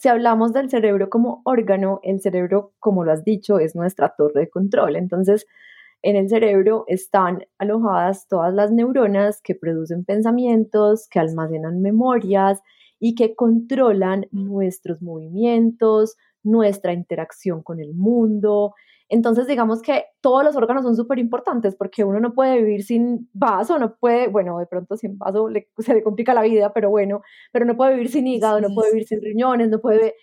si hablamos del cerebro como órgano, el cerebro, como lo has dicho, es nuestra torre de control. Entonces, en el cerebro están alojadas todas las neuronas que producen pensamientos, que almacenan memorias y que controlan nuestros movimientos, nuestra interacción con el mundo. Entonces, digamos que todos los órganos son súper importantes porque uno no puede vivir sin vaso, no puede, bueno, de pronto sin vaso se le complica la vida, pero bueno, pero no puede vivir sin hígado, no puede vivir sin riñones, no puede,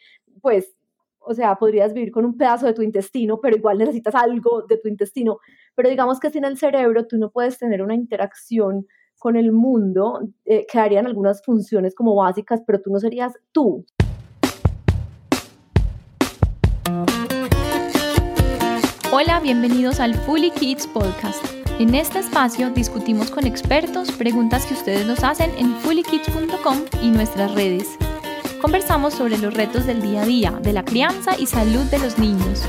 pues, o sea, podrías vivir con un pedazo de tu intestino, pero igual necesitas algo de tu intestino. Pero digamos que sin el cerebro tú no puedes tener una interacción con el mundo, eh, quedarían algunas funciones como básicas, pero tú no serías tú. Hola, bienvenidos al Fully Kids Podcast. En este espacio discutimos con expertos preguntas que ustedes nos hacen en fullykids.com y nuestras redes. Conversamos sobre los retos del día a día, de la crianza y salud de los niños.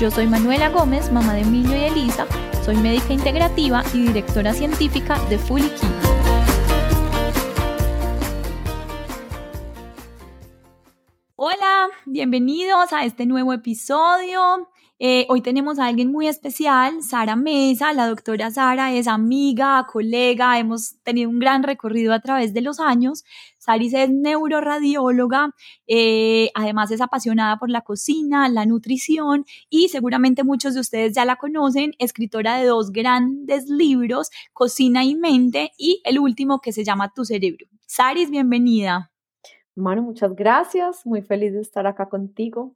Yo soy Manuela Gómez, mamá de Emilio y Elisa, soy médica integrativa y directora científica de Fully Kids. Hola, bienvenidos a este nuevo episodio. Eh, hoy tenemos a alguien muy especial, Sara Mesa. La doctora Sara es amiga, colega, hemos tenido un gran recorrido a través de los años. Saris es neuroradióloga, eh, además es apasionada por la cocina, la nutrición y seguramente muchos de ustedes ya la conocen, escritora de dos grandes libros, Cocina y Mente y el último que se llama Tu Cerebro. Saris, bienvenida. Manu, muchas gracias, muy feliz de estar acá contigo.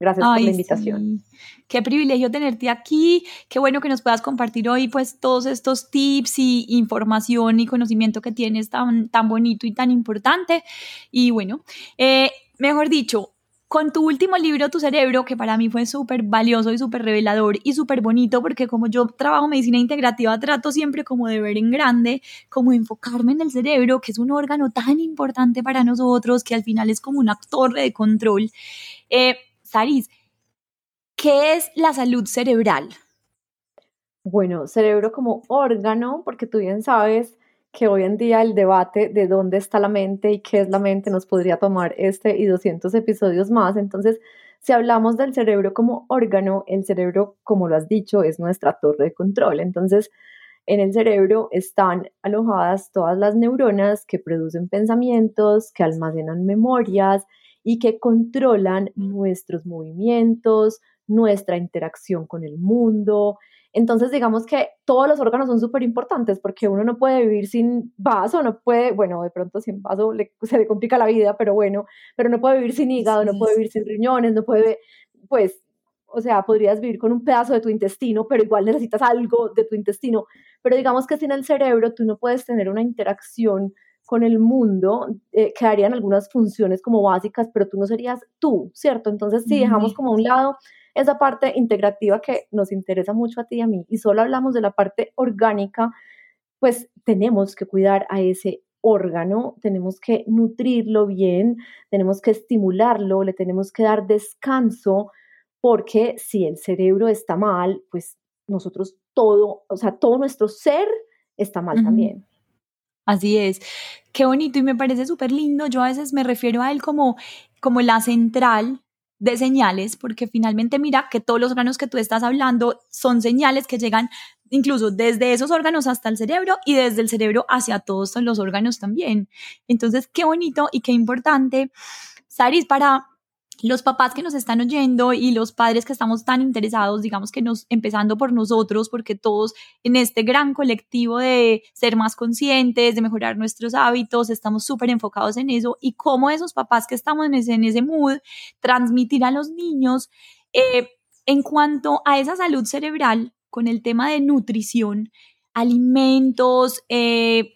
Gracias por la invitación. Qué privilegio tenerte aquí. Qué bueno que nos puedas compartir hoy pues todos estos tips y información y conocimiento que tienes tan, tan bonito y tan importante. Y bueno, eh, mejor dicho, con tu último libro, Tu Cerebro, que para mí fue súper valioso y súper revelador y súper bonito, porque como yo trabajo medicina integrativa, trato siempre como de ver en grande, como enfocarme en el cerebro, que es un órgano tan importante para nosotros, que al final es como una torre de control. Eh, ¿qué es la salud cerebral? Bueno, cerebro como órgano, porque tú bien sabes que hoy en día el debate de dónde está la mente y qué es la mente nos podría tomar este y 200 episodios más. Entonces, si hablamos del cerebro como órgano, el cerebro, como lo has dicho, es nuestra torre de control. Entonces, en el cerebro están alojadas todas las neuronas que producen pensamientos, que almacenan memorias y que controlan nuestros movimientos, nuestra interacción con el mundo. Entonces, digamos que todos los órganos son súper importantes porque uno no puede vivir sin vaso, no puede, bueno, de pronto sin vaso se le complica la vida, pero bueno, pero no puede vivir sin hígado, no puede vivir sin riñones, no puede, pues, o sea, podrías vivir con un pedazo de tu intestino, pero igual necesitas algo de tu intestino. Pero digamos que sin el cerebro tú no puedes tener una interacción con el mundo, eh, quedarían algunas funciones como básicas, pero tú no serías tú, ¿cierto? Entonces, si dejamos como a un lado esa parte integrativa que nos interesa mucho a ti y a mí, y solo hablamos de la parte orgánica, pues tenemos que cuidar a ese órgano, tenemos que nutrirlo bien, tenemos que estimularlo, le tenemos que dar descanso, porque si el cerebro está mal, pues nosotros todo, o sea, todo nuestro ser está mal también. Así es. Qué bonito y me parece súper lindo. Yo a veces me refiero a él como, como la central de señales, porque finalmente mira que todos los órganos que tú estás hablando son señales que llegan incluso desde esos órganos hasta el cerebro y desde el cerebro hacia todos los órganos también. Entonces, qué bonito y qué importante, Saris, para los papás que nos están oyendo y los padres que estamos tan interesados, digamos que nos, empezando por nosotros, porque todos en este gran colectivo de ser más conscientes, de mejorar nuestros hábitos, estamos súper enfocados en eso y cómo esos papás que estamos en ese, mood, transmitir a los niños eh, en cuanto a esa salud cerebral con el tema de nutrición, alimentos, eh,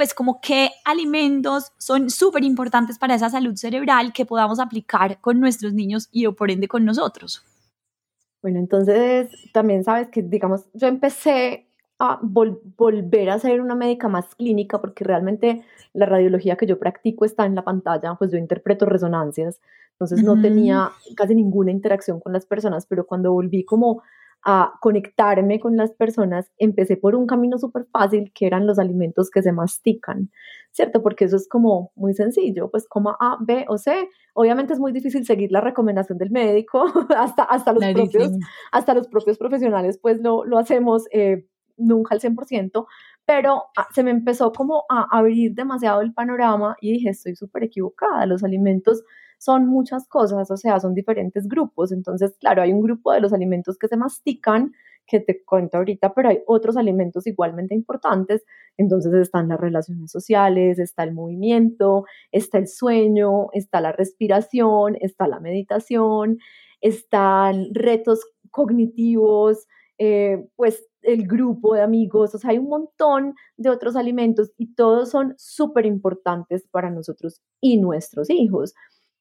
pues como qué alimentos son súper importantes para esa salud cerebral que podamos aplicar con nuestros niños y o por ende con nosotros. Bueno, entonces también sabes que, digamos, yo empecé a volver a ser una médica más clínica porque realmente la radiología que yo practico está en la pantalla, pues yo interpreto resonancias, entonces no tenía casi ninguna interacción con las personas, pero cuando volví como a conectarme con las personas, empecé por un camino súper fácil que eran los alimentos que se mastican, ¿cierto? Porque eso es como muy sencillo, pues como A, B o C. Obviamente es muy difícil seguir la recomendación del médico, hasta, hasta, los, propios, hasta los propios profesionales pues lo, lo hacemos eh, nunca al 100%, pero ah, se me empezó como a abrir demasiado el panorama y dije, estoy súper equivocada, los alimentos son muchas cosas, o sea, son diferentes grupos. Entonces, claro, hay un grupo de los alimentos que se mastican, que te cuento ahorita, pero hay otros alimentos igualmente importantes. Entonces están las relaciones sociales, está el movimiento, está el sueño, está la respiración, está la meditación, están retos cognitivos, eh, pues el grupo de amigos, o sea, hay un montón de otros alimentos y todos son súper importantes para nosotros y nuestros hijos.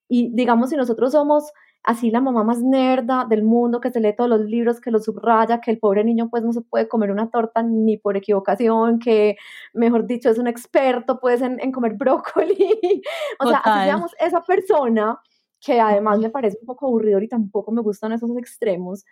Y digamos, si nosotros somos así la mamá más nerda del mundo, que se lee todos los libros, que los subraya, que el pobre niño pues no se puede comer una torta ni por equivocación, que mejor dicho es un experto pues en, comer brócoli. o sea, así seamos esa persona que además me parece un poco aburrido y tampoco me gustan esos extremos.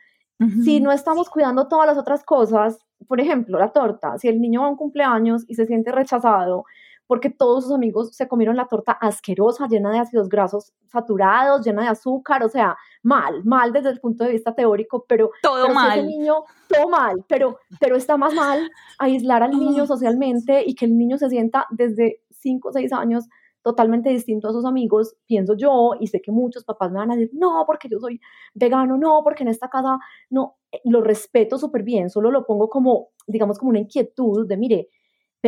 Si no estamos cuidando todas las otras cosas, por ejemplo, la torta, si el niño va a un cumpleaños y se siente rechazado, porque todos sus amigos se comieron la torta asquerosa, llena de ácidos grasos saturados, llena de azúcar, o sea, mal, mal desde el punto de vista teórico, pero todo mal. niño, todo mal, pero, pero está más mal aislar al niño socialmente y que el niño se sienta desde 5 o 6 años totalmente distinto a sus amigos, pienso yo, y sé que muchos papás me van a decir, no, porque yo soy vegano, no, porque en esta casa, no, lo respeto súper bien, solo lo pongo como, digamos, como una inquietud de, mire,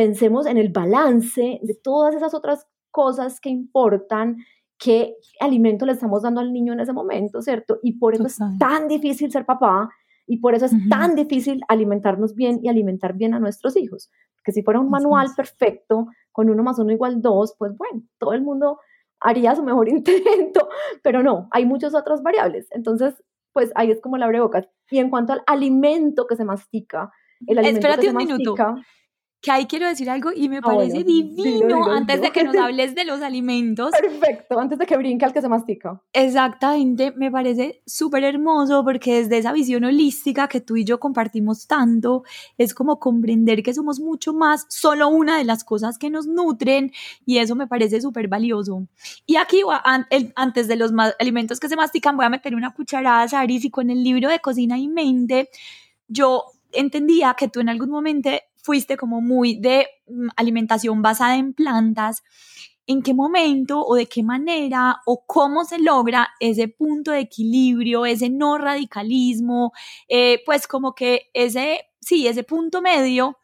pensemos en el balance de todas esas otras cosas que importan, qué alimento le estamos dando al niño en ese momento, ¿cierto? Y por eso es tan difícil ser papá y por eso es tan difícil alimentarnos bien y alimentar bien a nuestros hijos. Que si fuera un manual perfecto, con uno más uno igual dos, pues bueno, todo el mundo haría su mejor intento, pero no, hay muchas otras variables. Entonces, pues ahí es como la abrebocas. Y en cuanto al alimento que se mastica, el alimento Espérate que se un mastica, minuto que ahí quiero decir algo y me Ah, parece bueno, divino dilo, dilo, antes dilo. de que nos hables de los alimentos. Perfecto, antes de que brinque al que se mastica. Exactamente, me parece súper hermoso porque desde esa visión holística que tú y yo compartimos tanto, es como comprender que somos mucho más, solo una de las cosas que nos nutren y eso me parece súper valioso. Y aquí, el- antes de los alimentos que se mastican, voy a meter una cucharada, Saris, y con el libro de Cocina y Mente, yo entendía que tú en algún momento fuiste como muy de mm, alimentación basada en plantas. ¿En qué momento o de qué manera o cómo se logra ese punto de equilibrio, ese no radicalismo, eh, pues como que ese, sí, ese punto medio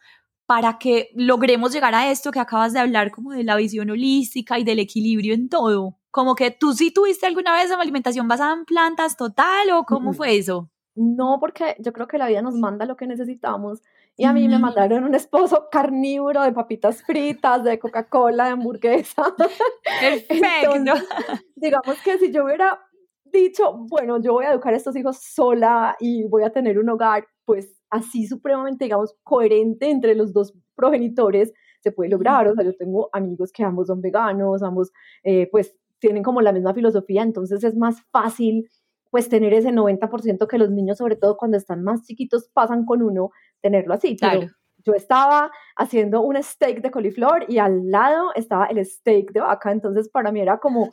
para que logremos llegar a esto que acabas de hablar, como de la visión holística y del equilibrio en todo? Como que tú sí tuviste alguna vez una alimentación basada en plantas total o cómo Mm. fue eso? No, porque yo creo que la vida nos manda lo que necesitamos. Y a mí me mandaron un esposo carnívoro de papitas fritas, de Coca-Cola, de hamburguesa. Perfecto. Entonces, digamos que si yo hubiera dicho, bueno, yo voy a educar a estos hijos sola y voy a tener un hogar, pues así supremamente, digamos, coherente entre los dos progenitores, se puede lograr. O sea, yo tengo amigos que ambos son veganos, ambos, eh, pues, tienen como la misma filosofía, entonces es más fácil pues tener ese 90% que los niños, sobre todo cuando están más chiquitos, pasan con uno, tenerlo así. Pero Claro. yo estaba haciendo un steak de coliflor y al lado estaba el steak de vaca, entonces para mí era como,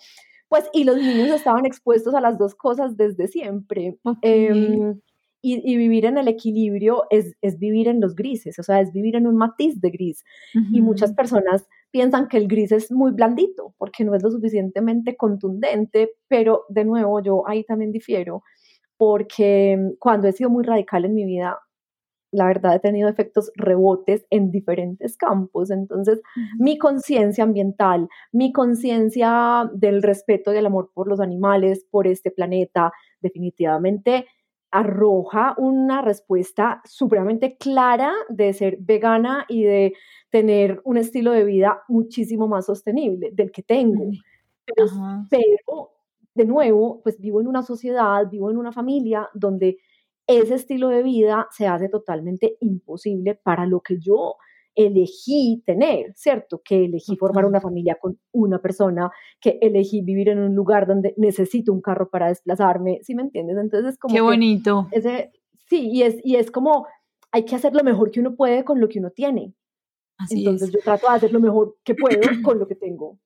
pues, y los niños estaban expuestos a las dos cosas desde siempre. Ok. Em, y, y vivir en el equilibrio es, es vivir en los grises, o sea, es vivir en un matiz de gris. Y muchas personas piensan que el gris es muy blandito porque no es lo suficientemente contundente, pero de nuevo yo ahí también difiero porque mm, cuando he sido muy radical en mi vida, la verdad he tenido efectos rebotes en diferentes campos. Entonces, mi conciencia ambiental, mi conciencia del respeto y el amor por los animales, por este planeta, definitivamente arroja una respuesta supremamente clara de ser vegana y de tener un estilo de vida muchísimo más sostenible del que tengo. Pero, pero, de nuevo, pues vivo en una sociedad, vivo en una familia donde ese estilo de vida se hace totalmente imposible para lo que yo elegí tener, ¿cierto? Que elegí formar una familia con una persona, que elegí vivir en un lugar donde necesito un carro para desplazarme, ¿sí me entiendes? Entonces es como Qué que bonito. ese, sí, y es, y es como, hay que hacer lo mejor que uno puede con lo que uno tiene. Así Entonces yo trato de hacer lo mejor que puedo con lo que tengo.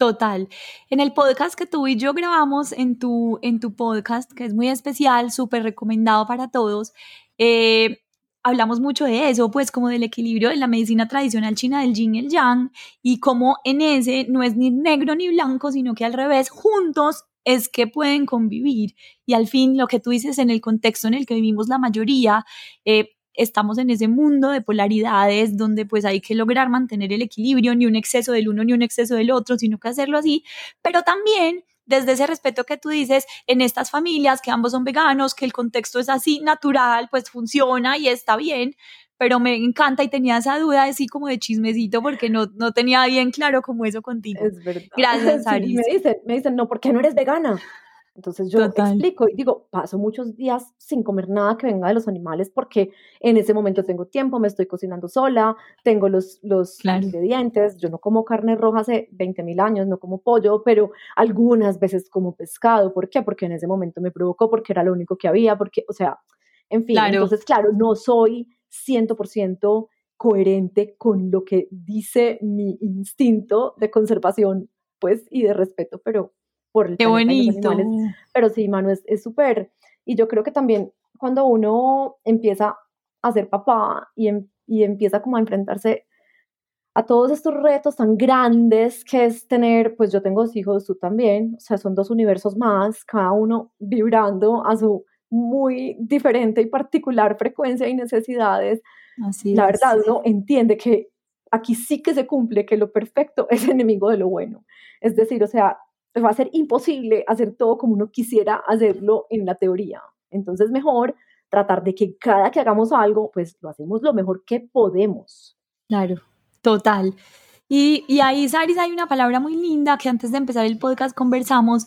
Total. En el podcast que tú y yo grabamos, en tu, en tu podcast, que es muy especial, súper recomendado para todos, eh, hablamos mucho de eso, pues como del equilibrio de la medicina tradicional china del yin y el yang, y como en ese no es ni negro ni blanco, sino que al revés, juntos es que pueden convivir. Y al fin, lo que tú dices en el contexto en el que vivimos la mayoría, eh, estamos en ese mundo de polaridades donde pues hay que lograr mantener el equilibrio, ni un exceso del uno ni un exceso del otro, sino que hacerlo así, pero también desde ese respeto que tú dices, en estas familias que ambos son veganos, que el contexto es así natural, pues funciona y está bien, pero me encanta y tenía esa duda así como de chismecito porque no, no tenía bien claro cómo eso contigo. Es verdad. Gracias, Aris. me dicen, me dicen, no, ¿por qué no eres vegana? Entonces yo explico y digo, paso muchos días sin comer nada que venga de los animales porque en ese momento tengo tiempo, me estoy cocinando sola, tengo los, los ingredientes, yo no como carne roja hace 20 mil años, no como pollo, pero algunas veces como pescado. ¿Por qué? Porque en ese momento me provocó, porque era lo único que había, porque, o sea, en fin, entonces claro, no soy 100% coherente con lo que dice mi instinto de conservación, pues, y de respeto, pero por el Qué bonito. Pero sí, Manu, es súper. y yo creo que también cuando uno empieza a ser papá y, em, y empieza como a enfrentarse a todos estos retos tan grandes que es tener, pues yo tengo dos hijos, tú también, o sea, son dos universos más, cada uno vibrando a su muy diferente y particular frecuencia y necesidades. Así la verdad, uno entiende que aquí sí que se cumple que lo perfecto es enemigo de lo bueno. Es decir, o sea, va a ser imposible hacer todo como uno quisiera hacerlo en la teoría. Entonces, mejor tratar de que cada que hagamos algo, pues lo hacemos lo mejor que podemos. Claro, total. Y, y ahí, Saris, hay una palabra muy linda que antes de empezar el podcast conversamos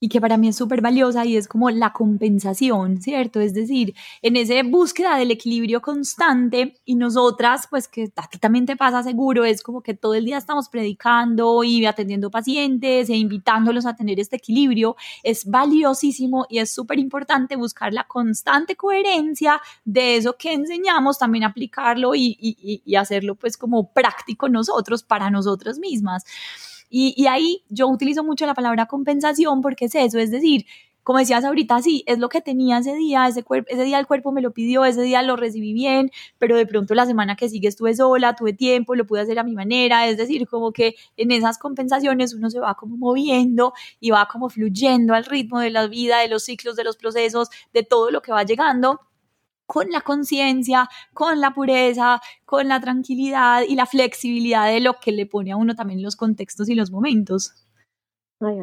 y que para mí es súper valiosa y es como la compensación, ¿cierto? Es decir, en esa búsqueda del equilibrio constante y nosotras, pues que a ti también te pasa seguro, es como que todo el día estamos predicando y atendiendo pacientes e invitándolos a tener este equilibrio, es valiosísimo y es súper importante buscar la constante coherencia de eso que enseñamos, también aplicarlo y, y, y hacerlo pues como práctico nosotros para nosotras mismas. Y, ahí yo utilizo mucho la palabra compensación porque es eso, es decir, como decías ahorita, sí, es lo que tenía ese día, ese, ese día el cuerpo me lo pidió, ese día lo recibí bien, pero de pronto la semana que sigue estuve sola, tuve tiempo, lo pude hacer a mi manera, es decir, como que en esas compensaciones uno se va como moviendo y va como fluyendo al ritmo de la vida, de los ciclos, de los procesos, de todo lo que va llegando con la conciencia, con la pureza, con la tranquilidad y la flexibilidad de lo que le pone a uno también los contextos y los momentos.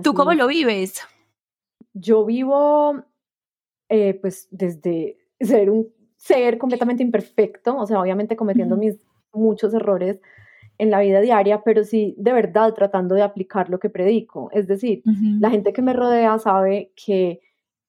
¿Tú cómo lo vives? Yo vivo, eh, pues, desde ser un ser completamente imperfecto, o sea, obviamente cometiendo mis muchos errores en la vida diaria, pero sí de verdad tratando de aplicar lo que predico. Es decir, la gente que me rodea sabe que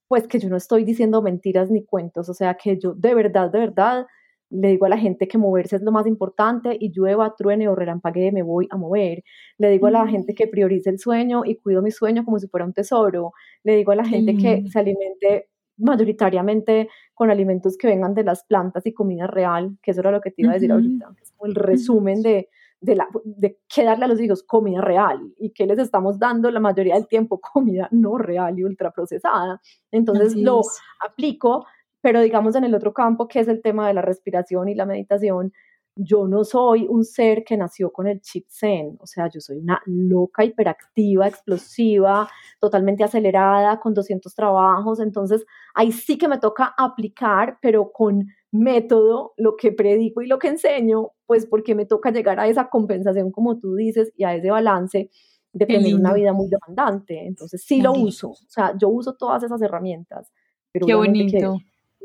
pues que yo no estoy diciendo mentiras ni cuentos, o sea que yo de verdad, de verdad, le digo a la gente que moverse es lo más importante y llueva, truene o relampaguee, me voy a mover. Le digo a la gente que priorice el sueño y cuido mi sueño como si fuera un tesoro. Le digo a la gente que se alimente mayoritariamente con alimentos que vengan de las plantas y comida real, que eso era lo que te iba a decir ahorita, es como el resumen de, de, la, de qué darle a los hijos comida real y qué les estamos dando la mayoría del tiempo comida no real y ultraprocesada. Entonces lo aplico, pero digamos en el otro campo que es el tema de la respiración y la meditación, yo no soy un ser que nació con el chip zen, o sea, yo soy una loca, hiperactiva, explosiva, totalmente acelerada, con 200 trabajos, entonces ahí sí que me toca aplicar, pero con método, lo que predico y lo que enseño, pues porque me toca llegar a esa compensación, como tú dices, y a ese balance de tener una vida muy demandante. Entonces sí lo uso, o sea, yo uso todas esas herramientas. Pero Qué bonito.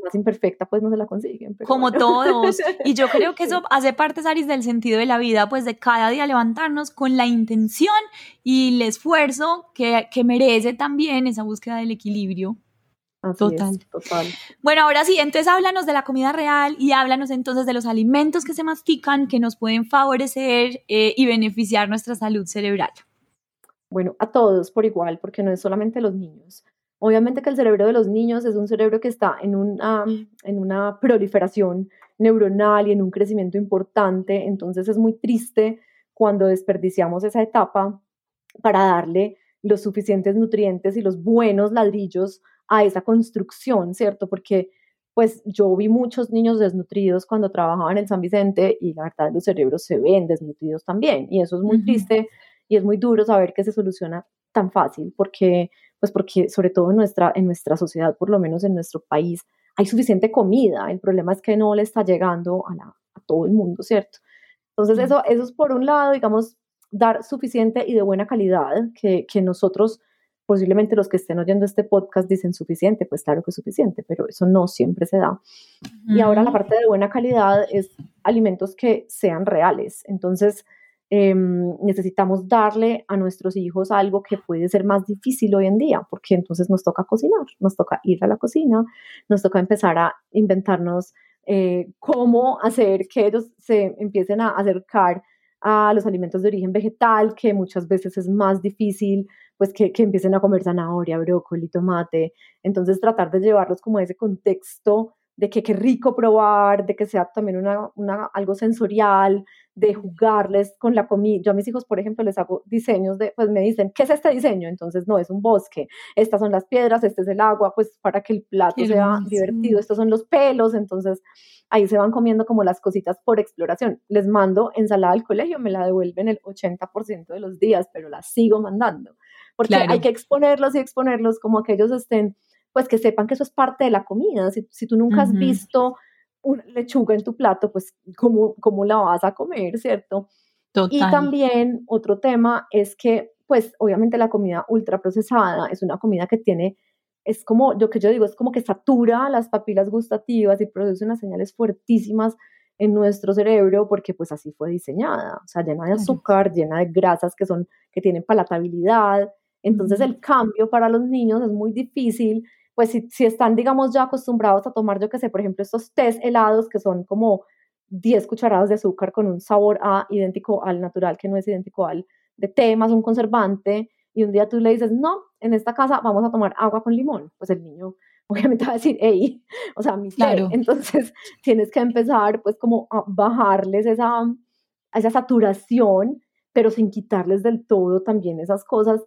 más imperfecta, pues no se la consiguen. Como todos. Y yo creo que eso hace parte, Saris, del sentido de la vida, pues de cada día levantarnos con la intención y el esfuerzo que, que merece también esa búsqueda del equilibrio total. total. Bueno, ahora sí, entonces háblanos de la comida real y háblanos entonces de los alimentos que se mastican que nos pueden favorecer eh, y beneficiar nuestra salud cerebral. Bueno, a todos por igual, porque no es solamente los niños. Obviamente que el cerebro de los niños es un cerebro que está en una, en una proliferación neuronal y en un crecimiento importante, entonces es muy triste cuando desperdiciamos esa etapa para darle los suficientes nutrientes y los buenos ladrillos a esa construcción, ¿cierto? Porque pues yo vi muchos niños desnutridos cuando trabajaban en San Vicente y la verdad los cerebros se ven desnutridos también y eso es muy triste y es muy duro saber que se soluciona tan fácil porque pues porque sobre todo en nuestra en nuestra sociedad, por lo menos en nuestro país, hay suficiente comida, el problema es que no le está llegando a, a todo el mundo, ¿cierto? Entonces eso, eso es por un lado, digamos, dar suficiente y de buena calidad, que, que nosotros posiblemente los que estén oyendo este podcast dicen suficiente, pues claro que es suficiente, pero eso no siempre se da. Y ahora la parte de buena calidad es alimentos que sean reales. Entonces, em, necesitamos darle a nuestros hijos algo que puede ser más difícil hoy en día, porque entonces nos toca cocinar, nos toca ir a la cocina, nos toca empezar a inventarnos eh, cómo hacer que ellos se empiecen a acercar a los alimentos de origen vegetal, que muchas veces es más difícil, pues que, que empiecen a comer zanahoria, brócoli, tomate. Entonces tratar de llevarlos como a ese contexto de que qué rico probar, de que sea también una, una, algo sensorial, de jugarles con la comida. Yo a mis hijos, por ejemplo, les hago diseños de, pues me dicen, ¿qué es este diseño? Entonces, no, es un bosque, estas son las piedras, este es el agua, pues para que el plato sea divertido, estos son los pelos, entonces ahí se van comiendo como las cositas por exploración. Les mando ensalada al colegio, me la devuelven el 80% de los días, pero la sigo mandando, porque hay que exponerlos y exponerlos como que ellos estén pues que sepan que eso es parte de la comida. Si, si tú nunca has visto una lechuga en tu plato, pues ¿cómo, cómo la vas a comer, ¿cierto? Y también otro tema es que, pues obviamente la comida ultraprocesada es una comida que tiene, es como, lo que yo digo, es como que satura las papilas gustativas y produce unas señales fuertísimas en nuestro cerebro porque pues así fue diseñada, o sea, llena de azúcar, llena de grasas que son, que tienen palatabilidad. Entonces el cambio para los niños es muy difícil pues si, si están, digamos, ya acostumbrados a tomar, yo que sé, por ejemplo, estos tés helados que son como 10 cucharadas de azúcar con un sabor A idéntico al natural, que no es idéntico al de té más un conservante, y un día tú le dices, no, en esta casa vamos a tomar agua con limón, pues el niño obviamente va a decir, hey, o sea, mi claro. Entonces tienes que empezar pues como a bajarles esa, esa saturación, pero sin quitarles del todo también esas cosas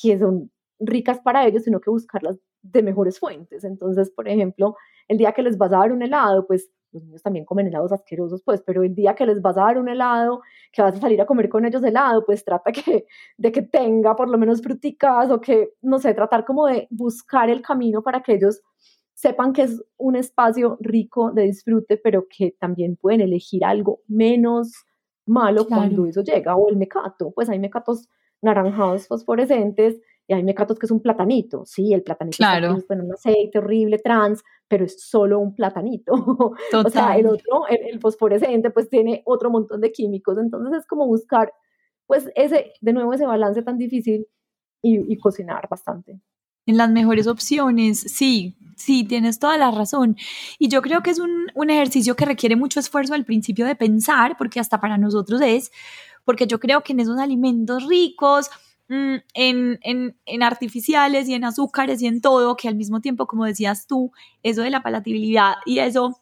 que son ricas para ellos, sino que buscarlas de mejores fuentes. Entonces, por ejemplo, el día que les vas a dar un helado, pues los niños también comen helados asquerosos, pues, pero el día que les vas a dar un helado, que vas a salir a comer con ellos helado, pues trata que, de que tenga por lo menos fruticas o que, no sé, tratar como de buscar el camino para que ellos sepan que es un espacio rico de disfrute, pero que también pueden elegir algo menos malo cuando eso llega, o el mecato, pues hay mecatos naranjados fosforescentes y hay mecatos que es un platanito, sí, el platanito claro. está en un aceite horrible trans, pero es solo un platanito. o sea, el otro, el, fosforescente, pues tiene otro montón de químicos, entonces es como buscar, pues ese, de nuevo, ese balance tan difícil y, cocinar bastante. En las mejores opciones, sí, sí, tienes toda la razón. Y yo creo que es un, un ejercicio que requiere mucho esfuerzo al principio de pensar, porque hasta para nosotros es, porque yo creo que en esos alimentos ricos, en, en, en, artificiales y en azúcares y en todo, que al mismo tiempo, como decías tú, eso de la palatabilidad y eso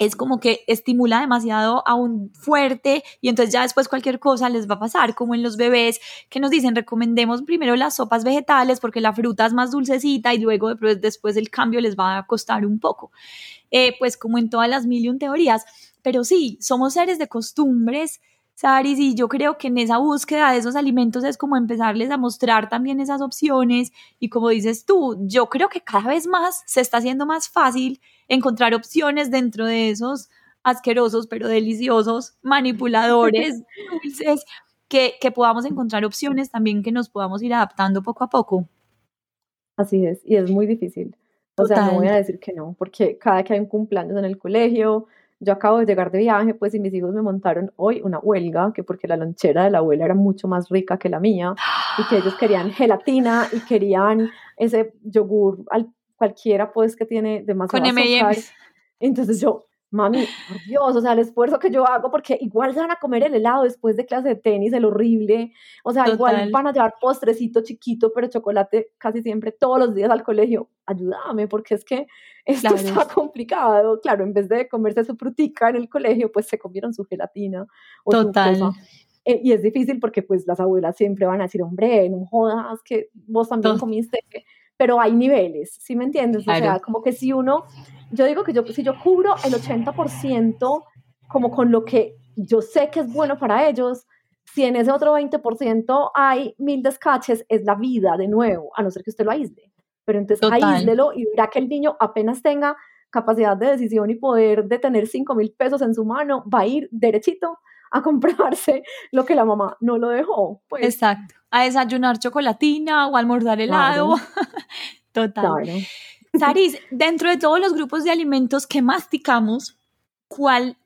es como que estimula demasiado a un fuerte y entonces ya después cualquier cosa les va a pasar, como en los bebés que nos dicen recomendemos primero las sopas vegetales porque la fruta es más dulcecita y luego después el cambio les va a costar un poco. Eh, pues como en todas las mil y un teorías, pero sí, somos seres de costumbres Saris, y yo creo que en esa búsqueda de esos alimentos es como empezarles a mostrar también esas opciones y como dices tú, yo creo que cada vez más se está haciendo más fácil encontrar opciones dentro de esos asquerosos pero deliciosos manipuladores dulces que, que podamos encontrar opciones también que nos podamos ir adaptando poco a poco. Así es, y es muy difícil. O sea, no voy a decir que no, porque cada que hay un cumpleaños en el colegio, yo acabo de llegar de viaje, pues, y mis hijos me montaron hoy una huelga, que porque la lonchera de la abuela era mucho más rica que la mía, y que ellos querían gelatina y querían ese yogur al, cualquiera, pues, que tiene demasiado Con azúcar. Entonces yo, mami, por Dios, o sea, el esfuerzo que yo hago, porque igual se van a comer el helado después de clase de tenis, el horrible, o sea, igual van a llevar postrecito chiquito, pero chocolate casi siempre todos los días al colegio, ayúdame, porque es que esto está complicado, claro, en vez de comerse su frutica en el colegio, pues se comieron su gelatina o Total. Su cosa. Eh, y es difícil porque pues las abuelas siempre van a decir, hombre, no jodas que vos también comiste, pero hay niveles, ¿sí me entiendes? O sea, como que si uno yo digo que yo, si yo cubro el 80% como con lo que yo sé que es bueno para ellos, si en ese otro 20% hay mil descaches, es la vida de nuevo, a no ser que usted lo aísle. Pero entonces aíslelo y verá que el niño apenas tenga capacidad de decisión y poder de tener 5 mil pesos en su mano, va a ir derechito a comprarse lo que la mamá no lo dejó. Pues. Exacto, a desayunar chocolatina o almorzar helado. Total. Saris, dentro de todos los grupos de alimentos que masticamos, ¿cuál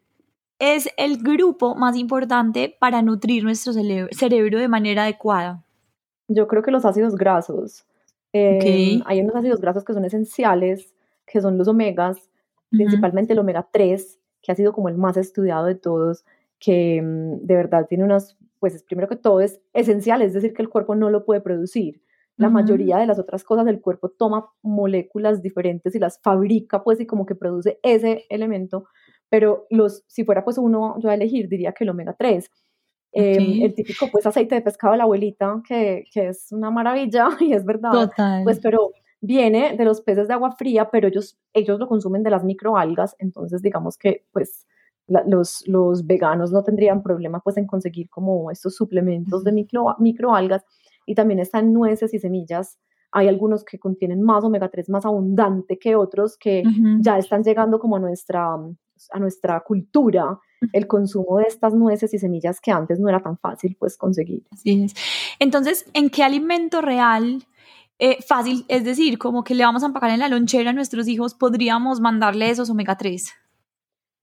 es el grupo más importante para nutrir nuestro cerebro de manera adecuada? Yo creo que los ácidos grasos. Em, hay unos ácidos grasos que son esenciales, que son los omegas, principalmente el omega 3, que ha sido como el más estudiado de todos, que mm, de verdad tiene unos, pues primero que todo es esencial, es decir, que el cuerpo no lo puede producir. La mayoría de las otras cosas el cuerpo toma moléculas diferentes y las fabrica, pues, y como que produce ese elemento. Pero los, si fuera pues uno yo a elegir, diría que el omega 3. Em, el típico pues aceite de pescado de la abuelita, que, que es una maravilla y es verdad. Total. Pues, pero viene de los peces de agua fría, pero ellos, ellos lo consumen de las microalgas, entonces digamos que pues los, los veganos no tendrían problema pues en conseguir como estos suplementos de micro, microalgas y también están nueces y semillas. Hay algunos que contienen más omega 3 más abundante que otros que ya están llegando como a nuestra, a nuestra cultura el consumo de estas nueces y semillas que antes no era tan fácil pues conseguir. Entonces, ¿en qué alimento real eh, fácil, es decir, como que le vamos a empacar en la lonchera a nuestros hijos, podríamos mandarle esos omega 3?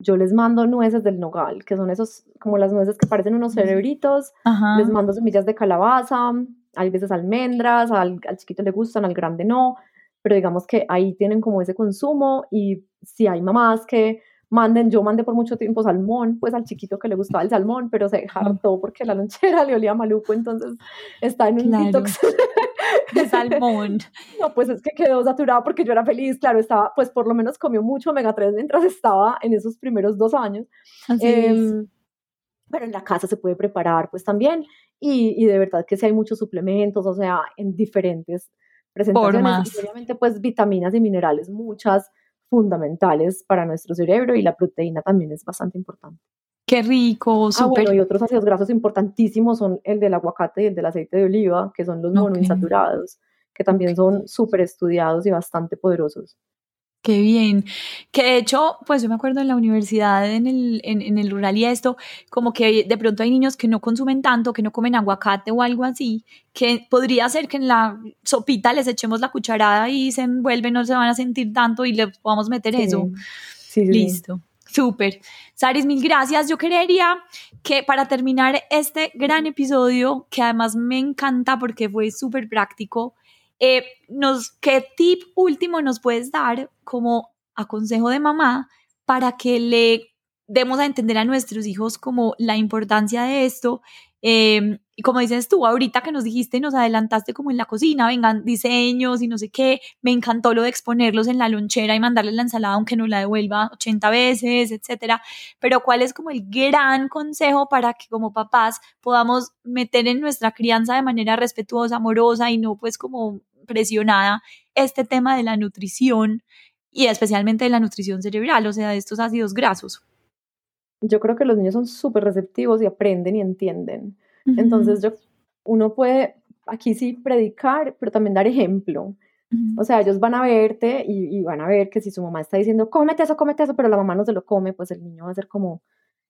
Yo les mando nueces del nogal, que son esos, como las nueces que parecen unos cerebritos. Les mando semillas de calabaza, hay veces almendras, al, chiquito le gustan, al grande no, pero digamos que ahí tienen como ese consumo y si hay mamás que manden, yo mandé por mucho tiempo salmón, pues al chiquito que le gustaba el salmón, pero se hartó porque la lonchera le olía maluco, entonces está en un detox de salmón. No, pues es que quedó saturado porque yo era feliz, claro, estaba, pues por lo menos comió mucho omega 3 mientras estaba en esos primeros dos años. Em, pero en la casa se puede preparar pues también y, de verdad que sí hay muchos suplementos, o sea, en diferentes presentaciones. Y obviamente, pues vitaminas y minerales, muchas fundamentales para nuestro cerebro y la proteína también es bastante importante. Qué rico, súper. Ah, bueno, y otros ácidos grasos importantísimos son el del aguacate y el del aceite de oliva, que son los monoinsaturados, que también son súper estudiados y bastante poderosos. Qué bien. Que de hecho, pues yo me acuerdo en la universidad, en el, en, el rural y esto, como que de pronto hay niños que no consumen tanto, que no comen aguacate o algo así, que podría ser que en la sopita les echemos la cucharada y se envuelven, no se van a sentir tanto y le podamos meter eso. Sí, Listo. Súper. Saris, mil gracias. Yo quería que para terminar este gran episodio, que además me encanta porque fue súper práctico, eh, nos, ¿Qué tip último nos puedes dar como a consejo de mamá para que le demos a entender a nuestros hijos como la importancia de esto? Em, y como dices tú, ahorita que nos dijiste, nos adelantaste como en la cocina, vengan diseños y no sé qué, me encantó lo de exponerlos en la lonchera y mandarles la ensalada aunque no la devuelva 80 veces, etcétera. Pero ¿cuál es como el gran consejo para que como papás podamos meter en nuestra crianza de manera respetuosa, amorosa y no pues como presionada este tema de la nutrición y especialmente de la nutrición cerebral, o sea, de estos ácidos grasos. Yo creo que los niños son súper receptivos y aprenden y entienden. Entonces, yo, uno puede aquí sí predicar, pero también dar ejemplo. O sea, ellos van a verte y, y, van a ver que si su mamá está diciendo, cómete eso, cómete eso, pero la mamá no se lo come, pues el niño va a ser como,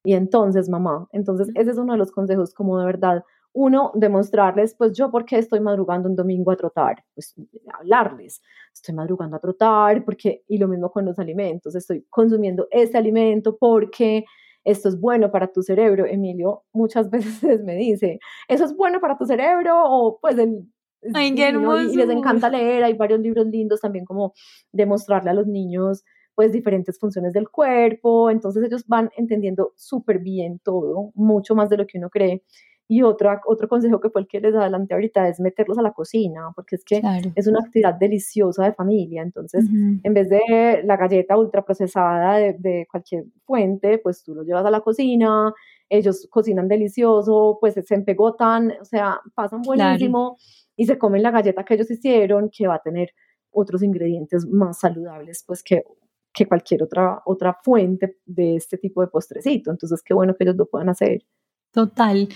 y entonces mamá. Entonces, ese es uno de los consejos, como de verdad, uno, demostrarles, pues yo, ¿por qué estoy madrugando un domingo a trotar? Pues hablarles, estoy madrugando a trotar, porque, y lo mismo con los alimentos, estoy consumiendo este alimento porque esto es bueno para tu cerebro. Emilio muchas veces me dice, ¿eso es bueno para tu cerebro? O pues el... Ay, qué y les encanta leer, hay varios libros lindos también como demostrarle a los niños pues diferentes funciones del cuerpo, entonces ellos van entendiendo súper bien todo, mucho más de lo que uno cree. Y otro, otro consejo que fue el que les adelanté ahorita es meterlos a la cocina, porque es que es una actividad deliciosa de familia. Entonces, en vez de la galleta ultraprocesada de, de cualquier fuente, pues tú los llevas a la cocina, ellos cocinan delicioso, pues se empegotan, o sea, pasan buenísimo y se comen la galleta que ellos hicieron, que va a tener otros ingredientes más saludables, pues que, que cualquier otra, otra fuente de este tipo de postrecito. Entonces, qué bueno que ellos lo puedan hacer. Total,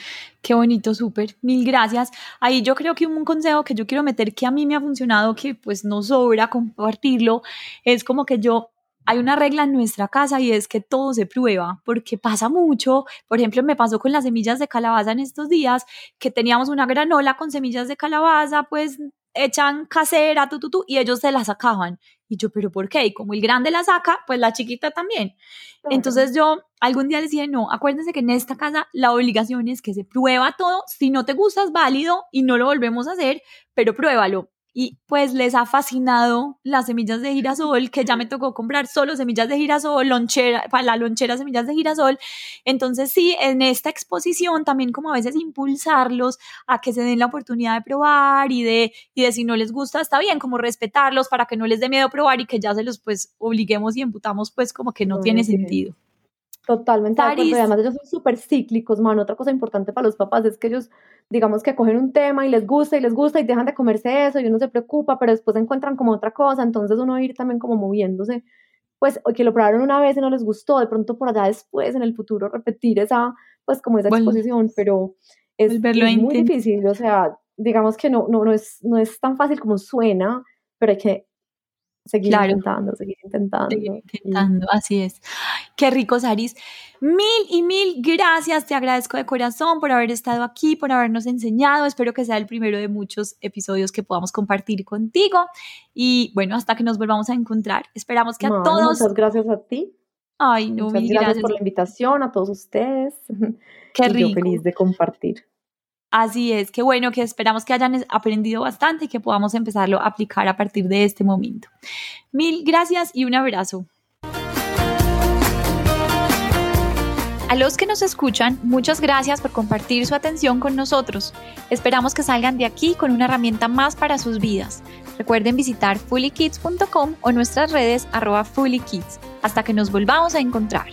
qué bonito, súper, mil gracias. Ahí yo creo que un consejo que yo quiero meter que a mí me ha funcionado, que pues no sobra compartirlo, es como que yo hay una regla en nuestra casa y es que todo se prueba, porque pasa mucho. Por ejemplo, me pasó con las semillas de calabaza en estos días, que teníamos una granola con semillas de calabaza, pues echan casera, tu, y ellos se la sacaban. Y yo, ¿pero por qué? Y como el grande la saca, pues la chiquita también. Entonces yo algún día decía, no, acuérdense que en esta casa la obligación es que se prueba todo. Si no te gusta es válido y no lo volvemos a hacer, pero pruébalo y pues les ha fascinado las semillas de girasol, que ya me tocó comprar solo semillas de girasol, lonchera, para la lonchera semillas de girasol. Entonces sí, en esta exposición también como a veces impulsarlos a que se den la oportunidad de probar y de, y de si no les gusta, está bien, como respetarlos para que no les dé miedo probar y que ya se los pues obliguemos y emputamos pues como que no, tiene sentido. Totalmente. Además ellos son súper cíclicos, mano. Otra cosa importante para los papás es que ellos digamos que cogen un tema y les gusta y les gusta y dejan de comerse eso y uno se preocupa, pero después encuentran como otra cosa, entonces uno ir también como moviéndose, pues que lo probaron una vez y no les gustó, de pronto por allá después en el futuro repetir esa, pues como esa exposición, pero es, muy difícil, o sea, digamos que no, no, no, es, no es tan fácil como suena, pero hay que seguir intentando, seguir intentando. Seguir intentando, así es. Qué rico, Saris. Mil y mil gracias, te agradezco de corazón por haber estado aquí, por habernos enseñado. Espero que sea el primero de muchos episodios que podamos compartir contigo. Y bueno, hasta que nos volvamos a encontrar. Esperamos que a todos. Muchas gracias a ti. Ay, no, muchas gracias, por la invitación, a todos ustedes. Qué rico. Yo feliz de compartir. Así es, qué bueno que esperamos que hayan aprendido bastante y que podamos empezarlo a aplicar a partir de este momento. Mil gracias y un abrazo. A los que nos escuchan, muchas gracias por compartir su atención con nosotros. Esperamos que salgan de aquí con una herramienta más para sus vidas. Recuerden visitar fullykids.com o nuestras redes arroba fullykids. Hasta que nos volvamos a encontrar.